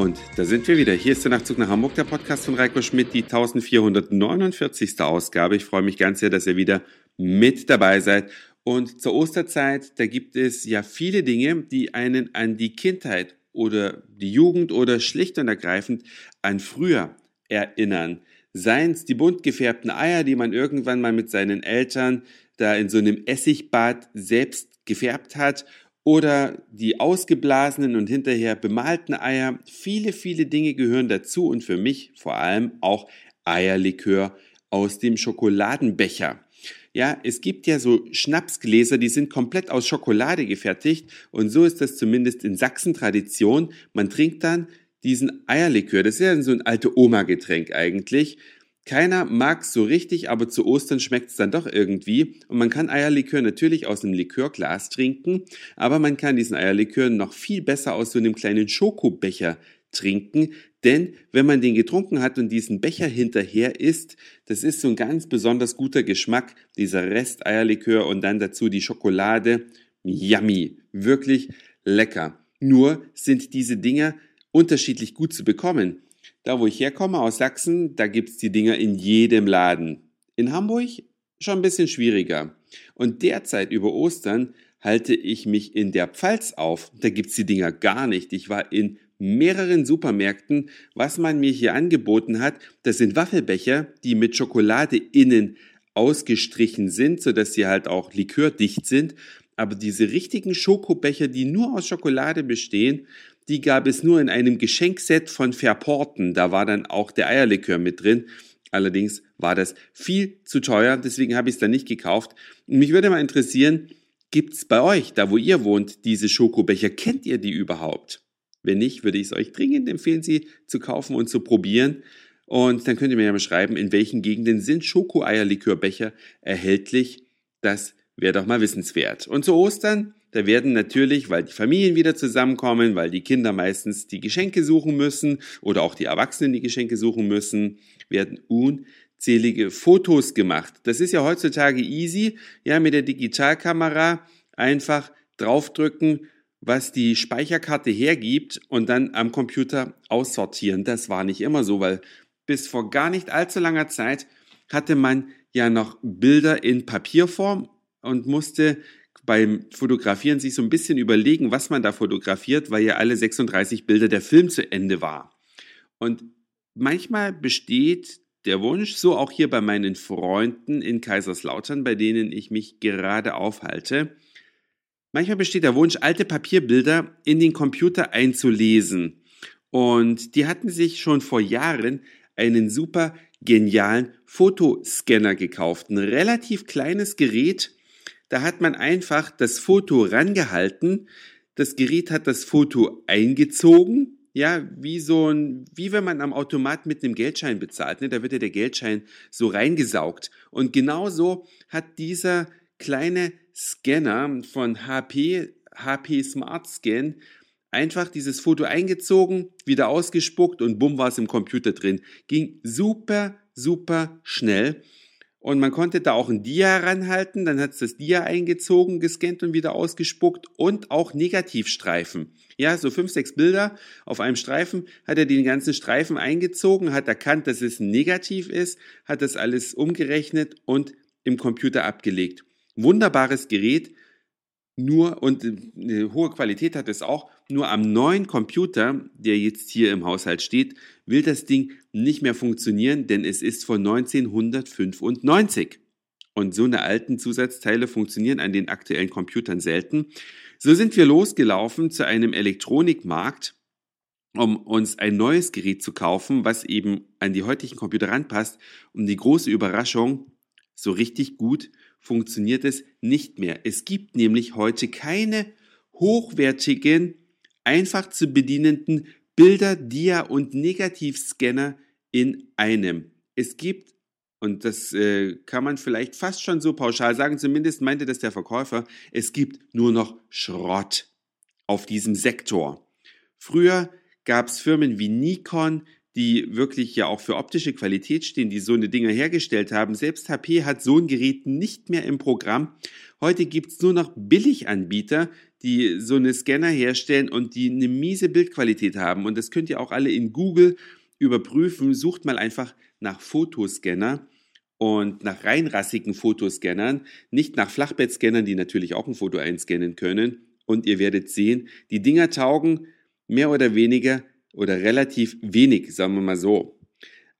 Und da sind wir wieder. Hier ist der Nachtzug nach Hamburg, der Podcast von Reiko Schmidt, die 1449. Ausgabe. Ich freue mich ganz sehr, dass ihr wieder mit dabei seid. Und zur Osterzeit, da gibt es ja viele Dinge, die einen an die Kindheit oder die Jugend oder schlicht und ergreifend an früher erinnern. Seien es die bunt gefärbten Eier, die man irgendwann mal mit seinen Eltern da in so einem Essigbad selbst gefärbt hat oder die ausgeblasenen und hinterher bemalten Eier. Viele, viele Dinge gehören dazu und für mich vor allem auch Eierlikör aus dem Schokoladenbecher. Ja, es gibt ja so Schnapsgläser, die sind komplett aus Schokolade gefertigt und so ist das zumindest in Sachsen Tradition. Man trinkt dann diesen Eierlikör. Das ist ja so ein alte Oma-Getränk eigentlich. Keiner mag so richtig, aber zu Ostern schmeckt es dann doch irgendwie. Und man kann Eierlikör natürlich aus einem Likörglas trinken, aber man kann diesen Eierlikör noch viel besser aus so einem kleinen Schokobecher trinken. Denn wenn man den getrunken hat und diesen Becher hinterher isst, das ist so ein ganz besonders guter Geschmack, dieser Rest Eierlikör und dann dazu die Schokolade. Yummy. Wirklich lecker. Nur sind diese Dinger unterschiedlich gut zu bekommen. Da, wo ich herkomme, aus Sachsen, da gibt's die Dinger in jedem Laden. In Hamburg schon ein bisschen schwieriger. Und derzeit über Ostern halte ich mich in der Pfalz auf. Da gibt's die Dinger gar nicht. Ich war in mehreren Supermärkten. Was man mir hier angeboten hat, das sind Waffelbecher, die mit Schokolade innen ausgestrichen sind, sodass sie halt auch likördicht sind. Aber diese richtigen Schokobecher, die nur aus Schokolade bestehen, die gab es nur in einem Geschenkset von Verporten. Da war dann auch der Eierlikör mit drin. Allerdings war das viel zu teuer, deswegen habe ich es dann nicht gekauft. Mich würde mal interessieren, gibt es bei euch, da wo ihr wohnt, diese Schokobecher? Kennt ihr die überhaupt? Wenn nicht, würde ich es euch dringend empfehlen, sie zu kaufen und zu probieren. Und dann könnt ihr mir ja mal schreiben, in welchen Gegenden sind Schokoeierlikörbecher erhältlich. Das wäre doch mal wissenswert. Und zu Ostern da werden natürlich, weil die Familien wieder zusammenkommen, weil die Kinder meistens die Geschenke suchen müssen oder auch die Erwachsenen die Geschenke suchen müssen, werden unzählige Fotos gemacht. Das ist ja heutzutage easy, ja, mit der Digitalkamera einfach draufdrücken, was die Speicherkarte hergibt und dann am Computer aussortieren. Das war nicht immer so, weil bis vor gar nicht allzu langer Zeit hatte man ja noch Bilder in Papierform und musste beim Fotografieren sich so ein bisschen überlegen, was man da fotografiert, weil ja alle 36 Bilder der Film zu Ende war. Und manchmal besteht der Wunsch, so auch hier bei meinen Freunden in Kaiserslautern, bei denen ich mich gerade aufhalte, manchmal besteht der Wunsch, alte Papierbilder in den Computer einzulesen. Und die hatten sich schon vor Jahren einen super genialen Fotoscanner gekauft. Ein relativ kleines Gerät, da hat man einfach das Foto rangehalten, das Gerät hat das Foto eingezogen, ja, wie so ein, wie wenn man am Automat mit einem Geldschein bezahlt, ne? da wird ja der Geldschein so reingesaugt. Und genauso hat dieser kleine Scanner von HP, HP Smart Scan, einfach dieses Foto eingezogen, wieder ausgespuckt und bumm war es im Computer drin. Ging super, super schnell. Und man konnte da auch ein Dia ranhalten, dann hat es das Dia eingezogen, gescannt und wieder ausgespuckt und auch Negativstreifen. Ja, so fünf, sechs Bilder auf einem Streifen, hat er den ganzen Streifen eingezogen, hat erkannt, dass es negativ ist, hat das alles umgerechnet und im Computer abgelegt. Wunderbares Gerät, nur und eine hohe Qualität hat es auch. Nur am neuen Computer, der jetzt hier im Haushalt steht, will das Ding nicht mehr funktionieren, denn es ist von 1995. Und so eine alten Zusatzteile funktionieren an den aktuellen Computern selten. So sind wir losgelaufen zu einem Elektronikmarkt, um uns ein neues Gerät zu kaufen, was eben an die heutigen Computer ranpasst. Und die große Überraschung, so richtig gut funktioniert es nicht mehr. Es gibt nämlich heute keine hochwertigen, einfach zu bedienenden Bilder, Dia und Negativscanner in einem. Es gibt, und das äh, kann man vielleicht fast schon so pauschal sagen, zumindest meinte das der Verkäufer, es gibt nur noch Schrott auf diesem Sektor. Früher gab es Firmen wie Nikon, die wirklich ja auch für optische Qualität stehen, die so eine Dinger hergestellt haben. Selbst HP hat so ein Gerät nicht mehr im Programm. Heute gibt's nur noch Billiganbieter, die so eine Scanner herstellen und die eine miese Bildqualität haben. Und das könnt ihr auch alle in Google überprüfen. Sucht mal einfach nach Fotoscanner und nach reinrassigen Fotoscannern, nicht nach Flachbettscannern, die natürlich auch ein Foto einscannen können. Und ihr werdet sehen, die Dinger taugen mehr oder weniger oder relativ wenig, sagen wir mal so.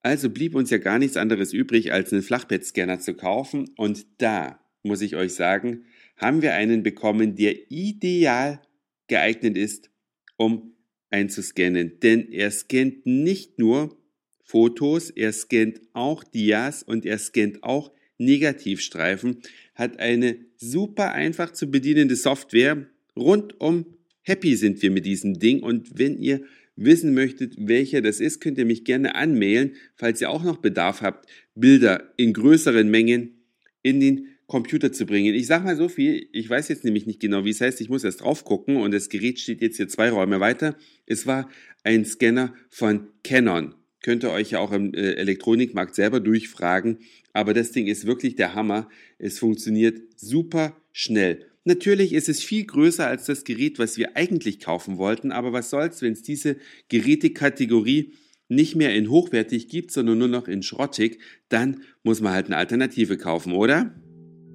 Also blieb uns ja gar nichts anderes übrig, als einen Flachbettscanner zu kaufen. Und da, muss ich euch sagen, haben wir einen bekommen, der ideal geeignet ist, um einzuscannen. Denn er scannt nicht nur Fotos, er scannt auch Dias und er scannt auch Negativstreifen, hat eine super einfach zu bedienende Software. Rundum happy sind wir mit diesem Ding und wenn ihr wissen möchtet, welcher das ist, könnt ihr mich gerne anmailen, falls ihr auch noch Bedarf habt, Bilder in größeren Mengen in den Computer zu bringen. Ich sag mal so viel, ich weiß jetzt nämlich nicht genau, wie es heißt, ich muss erst drauf gucken und das Gerät steht jetzt hier zwei Räume weiter. Es war ein Scanner von Canon. Könnt ihr euch ja auch im äh, Elektronikmarkt selber durchfragen, aber das Ding ist wirklich der Hammer. Es funktioniert super schnell. Natürlich ist es viel größer als das Gerät, was wir eigentlich kaufen wollten, aber was soll's, wenn es diese Gerätekategorie nicht mehr in hochwertig gibt, sondern nur noch in schrottig, dann muss man halt eine Alternative kaufen, oder?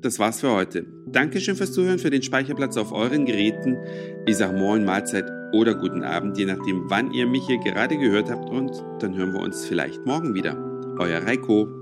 Das war's für heute. Dankeschön fürs Zuhören, für den Speicherplatz auf euren Geräten. Ich sag Moin, Mahlzeit oder guten Abend, je nachdem, wann ihr mich hier gerade gehört habt und dann hören wir uns vielleicht morgen wieder. Euer Reiko.